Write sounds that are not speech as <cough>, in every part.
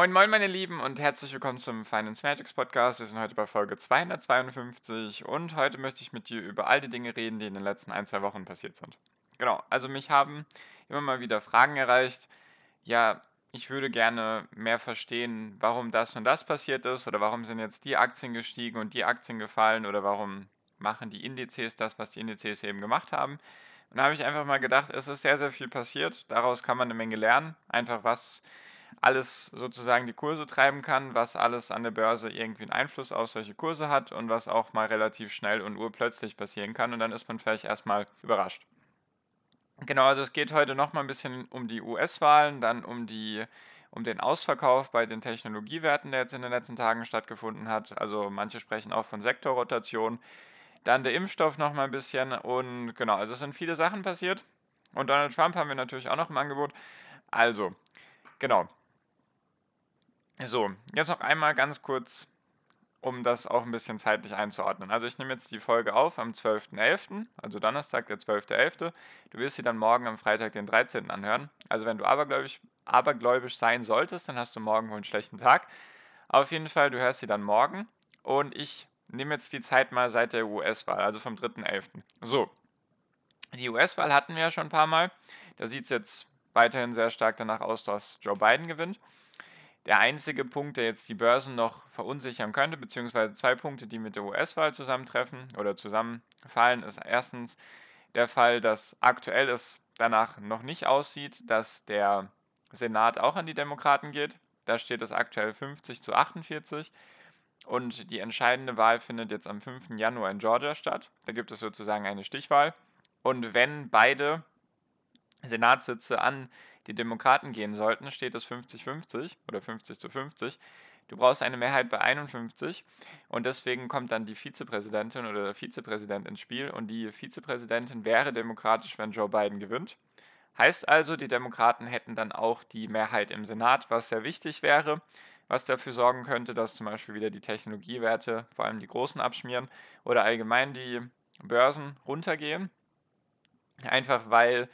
Moin moin meine Lieben und herzlich willkommen zum Finance Magics Podcast. Wir sind heute bei Folge 252 und heute möchte ich mit dir über all die Dinge reden, die in den letzten ein, zwei Wochen passiert sind. Genau, also mich haben immer mal wieder Fragen erreicht. Ja, ich würde gerne mehr verstehen, warum das und das passiert ist oder warum sind jetzt die Aktien gestiegen und die Aktien gefallen oder warum machen die Indizes das, was die Indizes eben gemacht haben. Und da habe ich einfach mal gedacht, es ist sehr, sehr viel passiert. Daraus kann man eine Menge lernen. Einfach was alles sozusagen die Kurse treiben kann, was alles an der Börse irgendwie einen Einfluss auf solche Kurse hat und was auch mal relativ schnell und urplötzlich passieren kann und dann ist man vielleicht erstmal überrascht. Genau, also es geht heute nochmal ein bisschen um die US-Wahlen, dann um die um den Ausverkauf bei den Technologiewerten, der jetzt in den letzten Tagen stattgefunden hat. Also manche sprechen auch von Sektorrotation. Dann der Impfstoff nochmal ein bisschen und genau, also es sind viele Sachen passiert. Und Donald Trump haben wir natürlich auch noch im Angebot. Also, genau, so, jetzt noch einmal ganz kurz, um das auch ein bisschen zeitlich einzuordnen. Also ich nehme jetzt die Folge auf am 12.11., also Donnerstag, der 12.11. Du wirst sie dann morgen am Freitag, den 13. anhören. Also wenn du abergläubisch, abergläubisch sein wolltest, dann hast du morgen wohl einen schlechten Tag. Auf jeden Fall, du hörst sie dann morgen. Und ich nehme jetzt die Zeit mal seit der US-Wahl, also vom 3.11. So, die US-Wahl hatten wir ja schon ein paar Mal. Da sieht es jetzt weiterhin sehr stark danach aus, dass Joe Biden gewinnt. Der einzige Punkt, der jetzt die Börsen noch verunsichern könnte, beziehungsweise zwei Punkte, die mit der US-Wahl zusammentreffen oder zusammenfallen, ist erstens der Fall, dass aktuell es danach noch nicht aussieht, dass der Senat auch an die Demokraten geht. Da steht es aktuell 50 zu 48. Und die entscheidende Wahl findet jetzt am 5. Januar in Georgia statt. Da gibt es sozusagen eine Stichwahl. Und wenn beide Senatssitze an die Demokraten gehen sollten, steht es 50-50 oder 50 zu 50. Du brauchst eine Mehrheit bei 51 und deswegen kommt dann die Vizepräsidentin oder der Vizepräsident ins Spiel und die Vizepräsidentin wäre demokratisch, wenn Joe Biden gewinnt. Heißt also, die Demokraten hätten dann auch die Mehrheit im Senat, was sehr wichtig wäre, was dafür sorgen könnte, dass zum Beispiel wieder die Technologiewerte, vor allem die großen, abschmieren oder allgemein die Börsen runtergehen. Einfach weil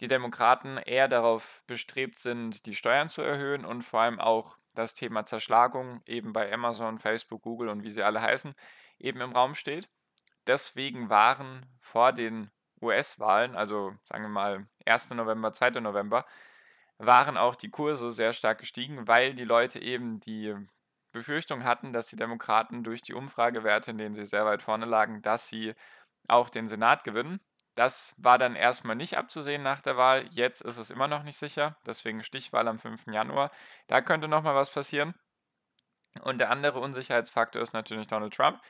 die Demokraten eher darauf bestrebt sind, die Steuern zu erhöhen und vor allem auch das Thema Zerschlagung eben bei Amazon, Facebook, Google und wie sie alle heißen, eben im Raum steht. Deswegen waren vor den US-Wahlen, also sagen wir mal 1. November, 2. November, waren auch die Kurse sehr stark gestiegen, weil die Leute eben die Befürchtung hatten, dass die Demokraten durch die Umfragewerte, in denen sie sehr weit vorne lagen, dass sie auch den Senat gewinnen. Das war dann erstmal nicht abzusehen nach der Wahl. Jetzt ist es immer noch nicht sicher. Deswegen Stichwahl am 5. Januar. Da könnte nochmal was passieren. Und der andere Unsicherheitsfaktor ist natürlich Donald Trump.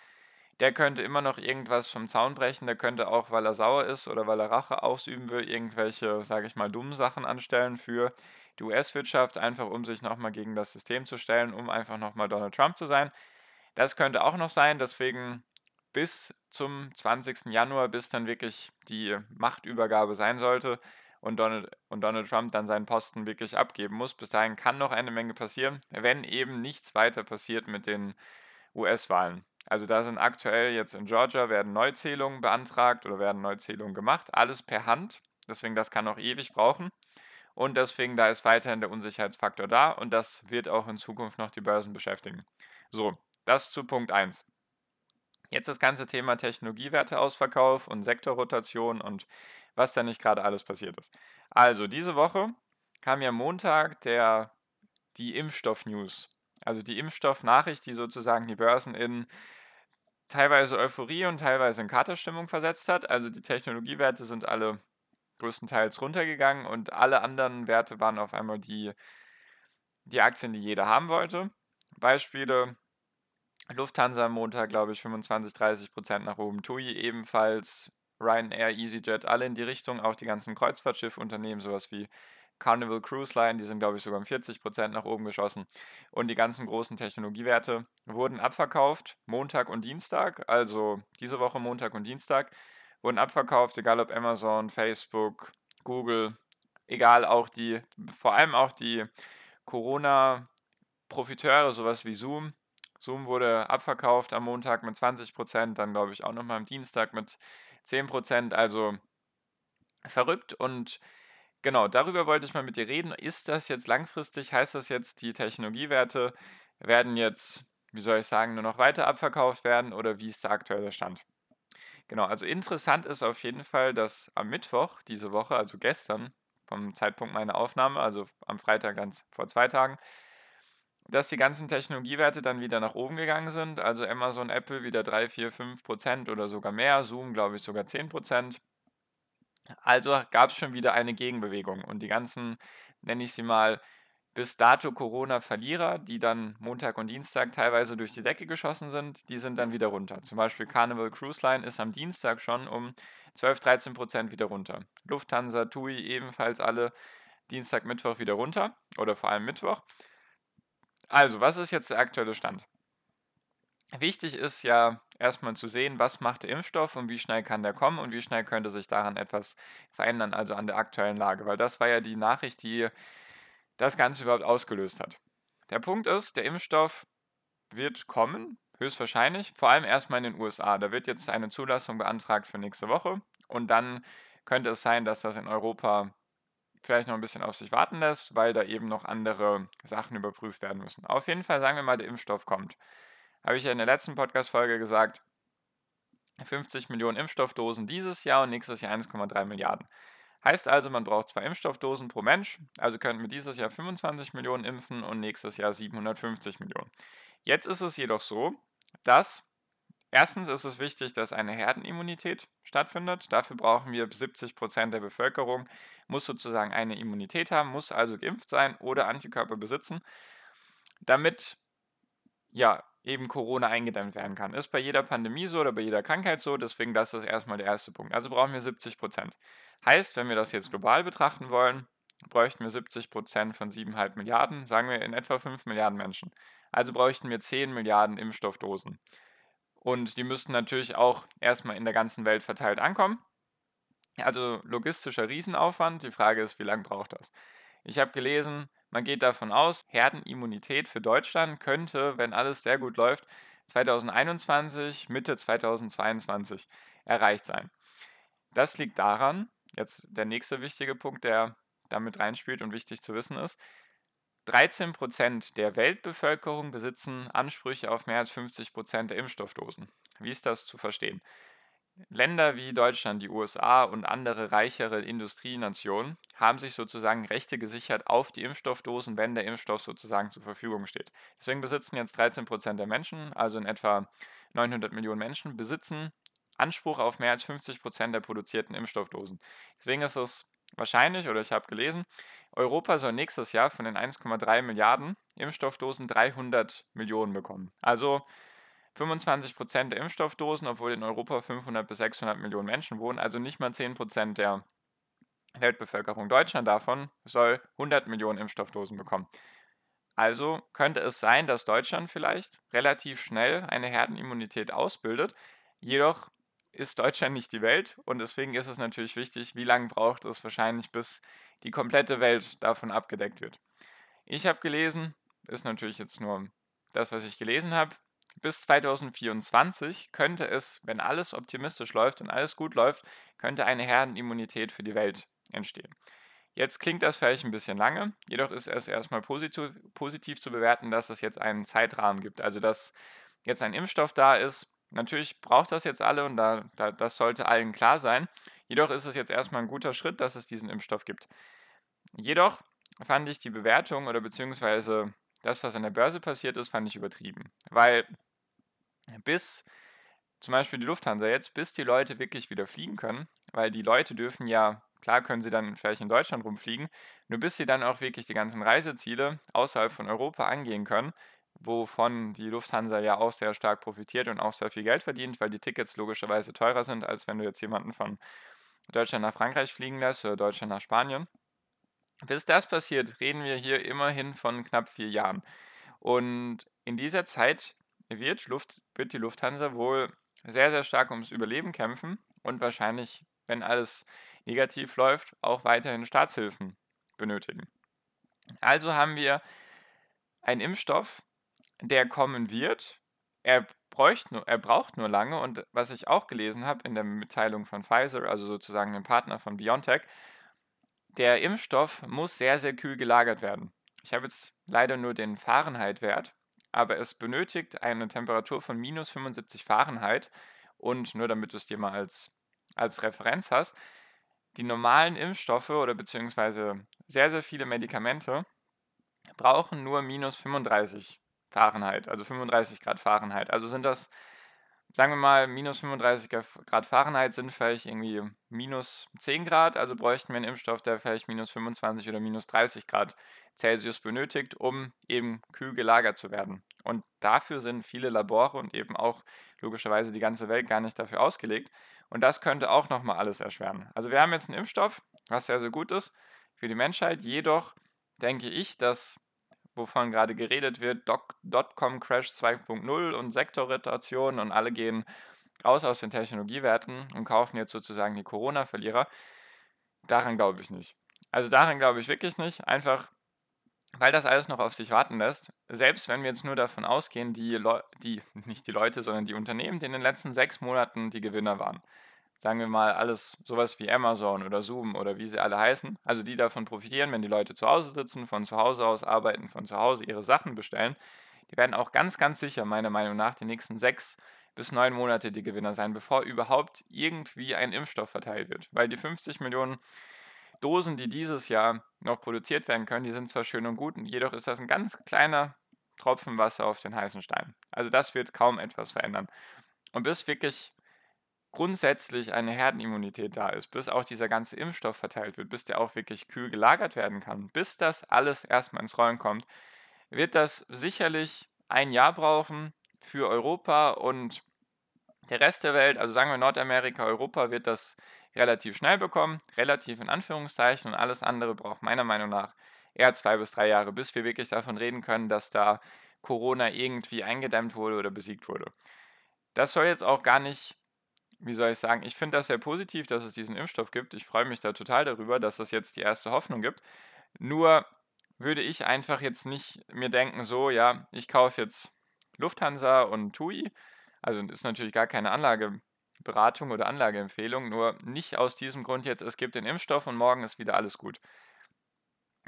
Der könnte immer noch irgendwas vom Zaun brechen. Der könnte auch, weil er sauer ist oder weil er Rache ausüben will, irgendwelche, sage ich mal, dummen Sachen anstellen für die US-Wirtschaft, einfach um sich nochmal gegen das System zu stellen, um einfach nochmal Donald Trump zu sein. Das könnte auch noch sein. Deswegen bis zum 20. Januar, bis dann wirklich die Machtübergabe sein sollte und Donald, und Donald Trump dann seinen Posten wirklich abgeben muss. Bis dahin kann noch eine Menge passieren, wenn eben nichts weiter passiert mit den US-Wahlen. Also da sind aktuell jetzt in Georgia werden Neuzählungen beantragt oder werden Neuzählungen gemacht, alles per Hand. Deswegen das kann noch ewig brauchen. Und deswegen da ist weiterhin der Unsicherheitsfaktor da und das wird auch in Zukunft noch die Börsen beschäftigen. So, das zu Punkt 1. Jetzt das ganze Thema Technologiewerteausverkauf und Sektorrotation und was da nicht gerade alles passiert ist. Also, diese Woche kam ja Montag der, die Impfstoff-News. Also die Impfstoff-Nachricht, die sozusagen die Börsen in teilweise Euphorie und teilweise in Katerstimmung versetzt hat. Also die Technologiewerte sind alle größtenteils runtergegangen und alle anderen Werte waren auf einmal die, die Aktien, die jeder haben wollte. Beispiele Lufthansa am Montag, glaube ich, 25, 30 Prozent nach oben. TUI ebenfalls, Ryanair, EasyJet, alle in die Richtung. Auch die ganzen Kreuzfahrtschiffunternehmen, sowas wie Carnival Cruise Line, die sind, glaube ich, sogar um 40% nach oben geschossen. Und die ganzen großen Technologiewerte wurden abverkauft, Montag und Dienstag, also diese Woche Montag und Dienstag, wurden abverkauft, egal ob Amazon, Facebook, Google, egal auch die, vor allem auch die Corona-Profiteure, sowas wie Zoom. Zoom wurde abverkauft am Montag mit 20%, dann glaube ich auch nochmal am Dienstag mit 10%, also verrückt und Genau, darüber wollte ich mal mit dir reden. Ist das jetzt langfristig, heißt das jetzt, die Technologiewerte werden jetzt, wie soll ich sagen, nur noch weiter abverkauft werden oder wie ist der aktuelle Stand? Genau, also interessant ist auf jeden Fall, dass am Mittwoch diese Woche, also gestern, vom Zeitpunkt meiner Aufnahme, also am Freitag ganz vor zwei Tagen, dass die ganzen Technologiewerte dann wieder nach oben gegangen sind. Also Amazon, Apple wieder 3, 4, 5 Prozent oder sogar mehr, Zoom glaube ich sogar 10 Prozent. Also gab es schon wieder eine Gegenbewegung und die ganzen, nenne ich sie mal, bis dato Corona-Verlierer, die dann Montag und Dienstag teilweise durch die Decke geschossen sind, die sind dann wieder runter. Zum Beispiel Carnival Cruise Line ist am Dienstag schon um 12, 13 Prozent wieder runter. Lufthansa, TUI ebenfalls alle Dienstag, Mittwoch wieder runter oder vor allem Mittwoch. Also, was ist jetzt der aktuelle Stand? Wichtig ist ja erstmal zu sehen, was macht der Impfstoff und wie schnell kann der kommen und wie schnell könnte sich daran etwas verändern, also an der aktuellen Lage, weil das war ja die Nachricht, die das Ganze überhaupt ausgelöst hat. Der Punkt ist, der Impfstoff wird kommen, höchstwahrscheinlich, vor allem erstmal in den USA. Da wird jetzt eine Zulassung beantragt für nächste Woche und dann könnte es sein, dass das in Europa vielleicht noch ein bisschen auf sich warten lässt, weil da eben noch andere Sachen überprüft werden müssen. Auf jeden Fall sagen wir mal, der Impfstoff kommt habe ich ja in der letzten Podcast-Folge gesagt, 50 Millionen Impfstoffdosen dieses Jahr und nächstes Jahr 1,3 Milliarden. Heißt also, man braucht zwei Impfstoffdosen pro Mensch, also könnten wir dieses Jahr 25 Millionen impfen und nächstes Jahr 750 Millionen. Jetzt ist es jedoch so, dass erstens ist es wichtig, dass eine Herdenimmunität stattfindet. Dafür brauchen wir 70 Prozent der Bevölkerung, muss sozusagen eine Immunität haben, muss also geimpft sein oder Antikörper besitzen, damit ja, eben Corona eingedämmt werden kann. Ist bei jeder Pandemie so oder bei jeder Krankheit so, deswegen das ist erstmal der erste Punkt. Also brauchen wir 70 Prozent. Heißt, wenn wir das jetzt global betrachten wollen, bräuchten wir 70 Prozent von 7,5 Milliarden, sagen wir in etwa 5 Milliarden Menschen. Also bräuchten wir 10 Milliarden Impfstoffdosen. Und die müssten natürlich auch erstmal in der ganzen Welt verteilt ankommen. Also logistischer Riesenaufwand. Die Frage ist, wie lange braucht das? Ich habe gelesen, man geht davon aus, Herdenimmunität für Deutschland könnte, wenn alles sehr gut läuft, 2021, Mitte 2022 erreicht sein. Das liegt daran, jetzt der nächste wichtige Punkt, der damit reinspielt und wichtig zu wissen ist, 13 Prozent der Weltbevölkerung besitzen Ansprüche auf mehr als 50 Prozent der Impfstoffdosen. Wie ist das zu verstehen? Länder wie Deutschland, die USA und andere reichere Industrienationen haben sich sozusagen Rechte gesichert auf die Impfstoffdosen, wenn der Impfstoff sozusagen zur Verfügung steht. Deswegen besitzen jetzt 13 Prozent der Menschen, also in etwa 900 Millionen Menschen, besitzen Anspruch auf mehr als 50 Prozent der produzierten Impfstoffdosen. Deswegen ist es wahrscheinlich, oder ich habe gelesen, Europa soll nächstes Jahr von den 1,3 Milliarden Impfstoffdosen 300 Millionen bekommen. Also 25% der Impfstoffdosen, obwohl in Europa 500 bis 600 Millionen Menschen wohnen, also nicht mal 10% der Weltbevölkerung. Deutschland davon soll 100 Millionen Impfstoffdosen bekommen. Also könnte es sein, dass Deutschland vielleicht relativ schnell eine Herdenimmunität ausbildet. Jedoch ist Deutschland nicht die Welt und deswegen ist es natürlich wichtig, wie lange braucht es wahrscheinlich, bis die komplette Welt davon abgedeckt wird. Ich habe gelesen, ist natürlich jetzt nur das, was ich gelesen habe, bis 2024 könnte es, wenn alles optimistisch läuft und alles gut läuft, könnte eine Herdenimmunität für die Welt entstehen. Jetzt klingt das vielleicht ein bisschen lange, jedoch ist es erstmal positiv, positiv zu bewerten, dass es jetzt einen Zeitrahmen gibt. Also dass jetzt ein Impfstoff da ist. Natürlich braucht das jetzt alle und da, da, das sollte allen klar sein. Jedoch ist es jetzt erstmal ein guter Schritt, dass es diesen Impfstoff gibt. Jedoch fand ich die Bewertung oder beziehungsweise das, was an der Börse passiert ist, fand ich übertrieben. Weil bis zum Beispiel die Lufthansa jetzt, bis die Leute wirklich wieder fliegen können, weil die Leute dürfen ja, klar können sie dann vielleicht in Deutschland rumfliegen, nur bis sie dann auch wirklich die ganzen Reiseziele außerhalb von Europa angehen können, wovon die Lufthansa ja auch sehr stark profitiert und auch sehr viel Geld verdient, weil die Tickets logischerweise teurer sind, als wenn du jetzt jemanden von Deutschland nach Frankreich fliegen lässt oder Deutschland nach Spanien. Bis das passiert, reden wir hier immerhin von knapp vier Jahren. Und in dieser Zeit wird, Luft, wird die Lufthansa wohl sehr, sehr stark ums Überleben kämpfen und wahrscheinlich, wenn alles negativ läuft, auch weiterhin Staatshilfen benötigen. Also haben wir einen Impfstoff, der kommen wird. Er, bräucht er braucht nur lange und was ich auch gelesen habe in der Mitteilung von Pfizer, also sozusagen dem Partner von BioNTech, der Impfstoff muss sehr, sehr kühl gelagert werden. Ich habe jetzt leider nur den Fahrenheit-Wert, aber es benötigt eine Temperatur von minus 75 Fahrenheit und nur damit du es dir mal als, als Referenz hast, die normalen Impfstoffe oder beziehungsweise sehr, sehr viele Medikamente brauchen nur minus 35 Fahrenheit, also 35 Grad Fahrenheit. Also sind das, sagen wir mal, minus 35 Grad Fahrenheit sind vielleicht irgendwie minus 10 Grad, also bräuchten wir einen Impfstoff, der vielleicht minus 25 oder minus 30 Grad Celsius benötigt, um eben kühl gelagert zu werden. Und dafür sind viele Labore und eben auch logischerweise die ganze Welt gar nicht dafür ausgelegt. Und das könnte auch nochmal alles erschweren. Also wir haben jetzt einen Impfstoff, was sehr, sehr gut ist für die Menschheit. Jedoch denke ich, dass, wovon gerade geredet wird, Dotcom-Crash 2.0 und Sektorrotation und alle gehen raus aus den Technologiewerten und kaufen jetzt sozusagen die Corona-Verlierer. Daran glaube ich nicht. Also daran glaube ich wirklich nicht. Einfach, weil das alles noch auf sich warten lässt. Selbst wenn wir jetzt nur davon ausgehen, die, Le die nicht die Leute, sondern die Unternehmen, die in den letzten sechs Monaten die Gewinner waren sagen wir mal, alles sowas wie Amazon oder Zoom oder wie sie alle heißen, also die davon profitieren, wenn die Leute zu Hause sitzen, von zu Hause aus arbeiten, von zu Hause ihre Sachen bestellen, die werden auch ganz, ganz sicher, meiner Meinung nach, die nächsten sechs bis neun Monate die Gewinner sein, bevor überhaupt irgendwie ein Impfstoff verteilt wird. Weil die 50 Millionen Dosen, die dieses Jahr noch produziert werden können, die sind zwar schön und gut, jedoch ist das ein ganz kleiner Tropfen Wasser auf den heißen Stein. Also das wird kaum etwas verändern. Und bis wirklich grundsätzlich eine Herdenimmunität da ist, bis auch dieser ganze Impfstoff verteilt wird, bis der auch wirklich kühl gelagert werden kann, bis das alles erstmal ins Rollen kommt, wird das sicherlich ein Jahr brauchen für Europa und der Rest der Welt, also sagen wir Nordamerika, Europa wird das relativ schnell bekommen, relativ in Anführungszeichen und alles andere braucht meiner Meinung nach eher zwei bis drei Jahre, bis wir wirklich davon reden können, dass da Corona irgendwie eingedämmt wurde oder besiegt wurde. Das soll jetzt auch gar nicht wie soll ich sagen, ich finde das sehr positiv, dass es diesen Impfstoff gibt. Ich freue mich da total darüber, dass es jetzt die erste Hoffnung gibt. Nur würde ich einfach jetzt nicht mir denken, so, ja, ich kaufe jetzt Lufthansa und TUI. Also ist natürlich gar keine Anlageberatung oder Anlageempfehlung, nur nicht aus diesem Grund jetzt, es gibt den Impfstoff und morgen ist wieder alles gut.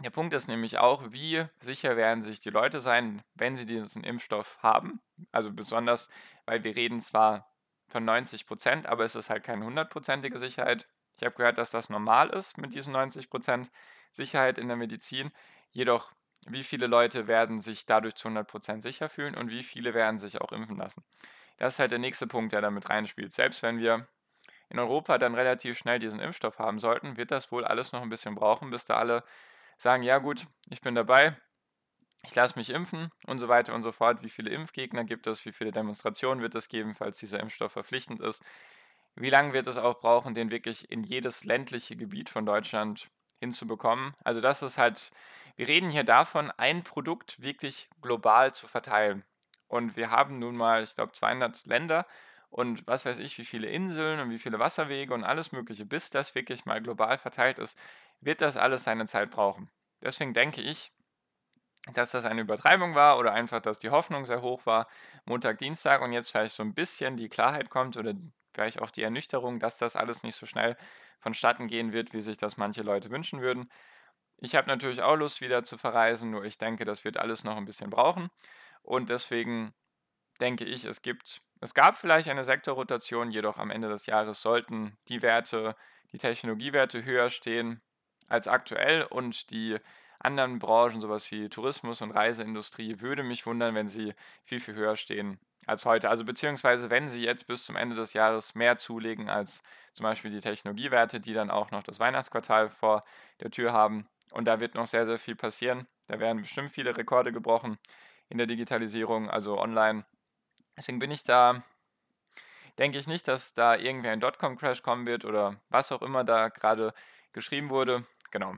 Der Punkt ist nämlich auch, wie sicher werden sich die Leute sein, wenn sie diesen Impfstoff haben. Also besonders, weil wir reden zwar von 90 Prozent, aber es ist halt keine hundertprozentige Sicherheit. Ich habe gehört, dass das normal ist mit diesen 90 Prozent Sicherheit in der Medizin. Jedoch, wie viele Leute werden sich dadurch zu 100 Prozent sicher fühlen und wie viele werden sich auch impfen lassen? Das ist halt der nächste Punkt, der damit reinspielt. Selbst wenn wir in Europa dann relativ schnell diesen Impfstoff haben sollten, wird das wohl alles noch ein bisschen brauchen, bis da alle sagen, ja gut, ich bin dabei, ich lasse mich impfen und so weiter und so fort. Wie viele Impfgegner gibt es? Wie viele Demonstrationen wird es geben, falls dieser Impfstoff verpflichtend ist? Wie lange wird es auch brauchen, den wirklich in jedes ländliche Gebiet von Deutschland hinzubekommen? Also das ist halt, wir reden hier davon, ein Produkt wirklich global zu verteilen. Und wir haben nun mal, ich glaube, 200 Länder und was weiß ich, wie viele Inseln und wie viele Wasserwege und alles Mögliche. Bis das wirklich mal global verteilt ist, wird das alles seine Zeit brauchen. Deswegen denke ich, dass das eine Übertreibung war oder einfach, dass die Hoffnung sehr hoch war, Montag, Dienstag und jetzt vielleicht so ein bisschen die Klarheit kommt oder vielleicht auch die Ernüchterung, dass das alles nicht so schnell vonstatten gehen wird, wie sich das manche Leute wünschen würden. Ich habe natürlich auch Lust, wieder zu verreisen, nur ich denke, das wird alles noch ein bisschen brauchen. Und deswegen denke ich, es gibt, es gab vielleicht eine Sektorrotation, jedoch am Ende des Jahres sollten die Werte, die Technologiewerte höher stehen als aktuell und die anderen Branchen, sowas wie Tourismus und Reiseindustrie, würde mich wundern, wenn sie viel, viel höher stehen als heute. Also beziehungsweise wenn sie jetzt bis zum Ende des Jahres mehr zulegen als zum Beispiel die Technologiewerte, die dann auch noch das Weihnachtsquartal vor der Tür haben. Und da wird noch sehr, sehr viel passieren. Da werden bestimmt viele Rekorde gebrochen in der Digitalisierung, also online. Deswegen bin ich da, denke ich nicht, dass da irgendwie ein Dotcom-Crash kommen wird oder was auch immer da gerade geschrieben wurde. Genau.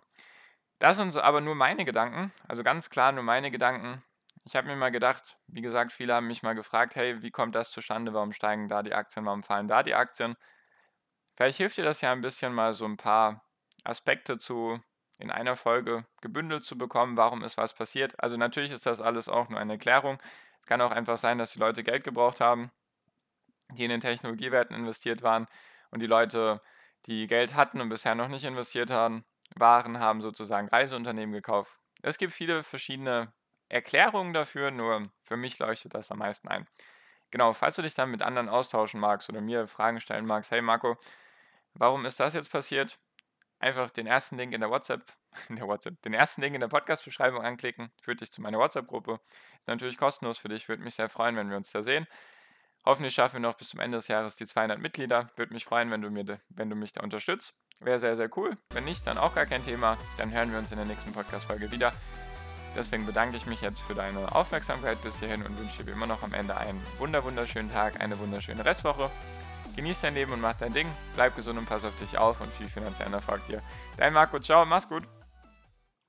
Das sind aber nur meine Gedanken, also ganz klar nur meine Gedanken. Ich habe mir mal gedacht, wie gesagt, viele haben mich mal gefragt, hey, wie kommt das zustande? Warum steigen da die Aktien? Warum fallen da die Aktien? Vielleicht hilft dir das ja ein bisschen mal so ein paar Aspekte zu in einer Folge gebündelt zu bekommen, warum ist was passiert. Also natürlich ist das alles auch nur eine Erklärung. Es kann auch einfach sein, dass die Leute Geld gebraucht haben, die in den Technologiewerten investiert waren und die Leute, die Geld hatten und bisher noch nicht investiert haben, waren, haben sozusagen Reiseunternehmen gekauft. Es gibt viele verschiedene Erklärungen dafür, nur für mich leuchtet das am meisten ein. Genau, falls du dich dann mit anderen austauschen magst oder mir Fragen stellen magst, hey Marco, warum ist das jetzt passiert? Einfach den ersten Link in der WhatsApp, <laughs> in der WhatsApp, den ersten Link in der Podcast-Beschreibung anklicken, führt dich zu meiner WhatsApp-Gruppe. Ist natürlich kostenlos für dich, würde mich sehr freuen, wenn wir uns da sehen. Hoffentlich schaffen wir noch bis zum Ende des Jahres die 200 Mitglieder. Würde mich freuen, wenn du, mir, wenn du mich da unterstützt. Wäre sehr, sehr cool. Wenn nicht, dann auch gar kein Thema. Dann hören wir uns in der nächsten Podcast-Folge wieder. Deswegen bedanke ich mich jetzt für deine Aufmerksamkeit bis hierhin und wünsche dir immer noch am Ende einen wunder wunderschönen Tag, eine wunderschöne Restwoche. Genieß dein Leben und mach dein Ding. Bleib gesund und pass auf dich auf und viel finanziellen Erfolg dir. Dein Marco, ciao, mach's gut.